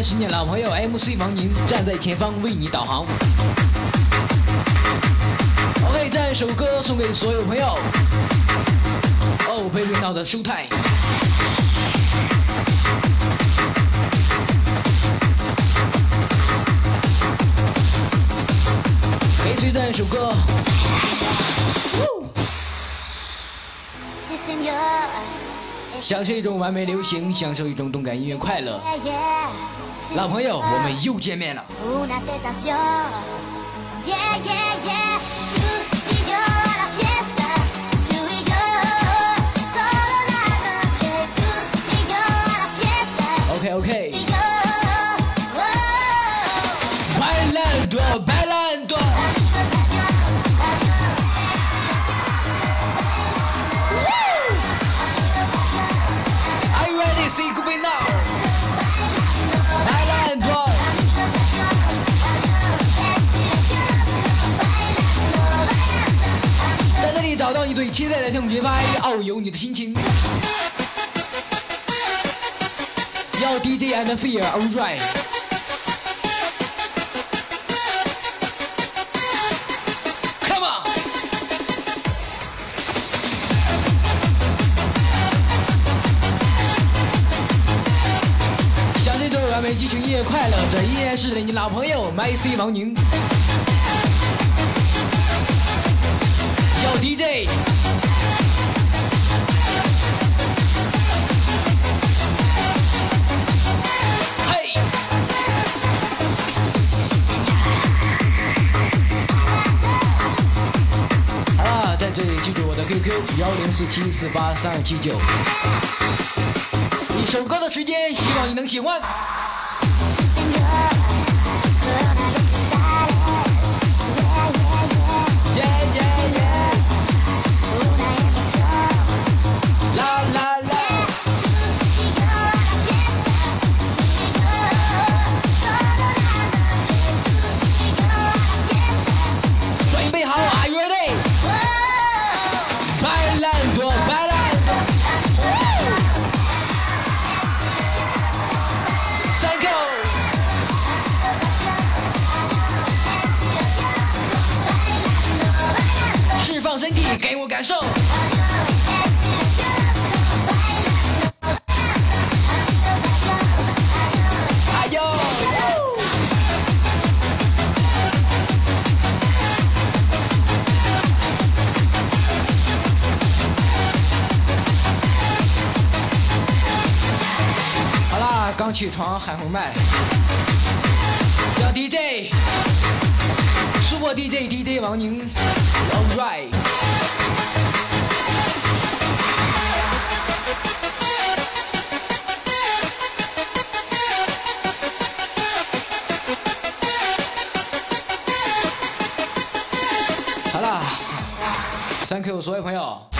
三十年老朋友 MC 王宁站在前方为你导航。OK，这首歌送给所有朋友。Oh，Baby Now 的舒泰。给谁这首歌？谢谢你享受一种完美流行，享受一种动感音乐快乐。老朋友，我们又见面了。OK OK。会闹。在这里找到你最期待的正品，哎，哦，有你的心情。要 DJ and fear，alright。情音乐快乐，这依然是你老朋友 MC 王宁。要 DJ。嘿。好了，在这里记住我的 QQ 幺零四七四八三二七九。一首歌的时间，希望你能喜欢。Yeah. 给我感受。哎呦！好啦，刚起床喊会麦，叫 DJ，super DJ DJ 王宁，All right。好啦，Thank you 所有朋友。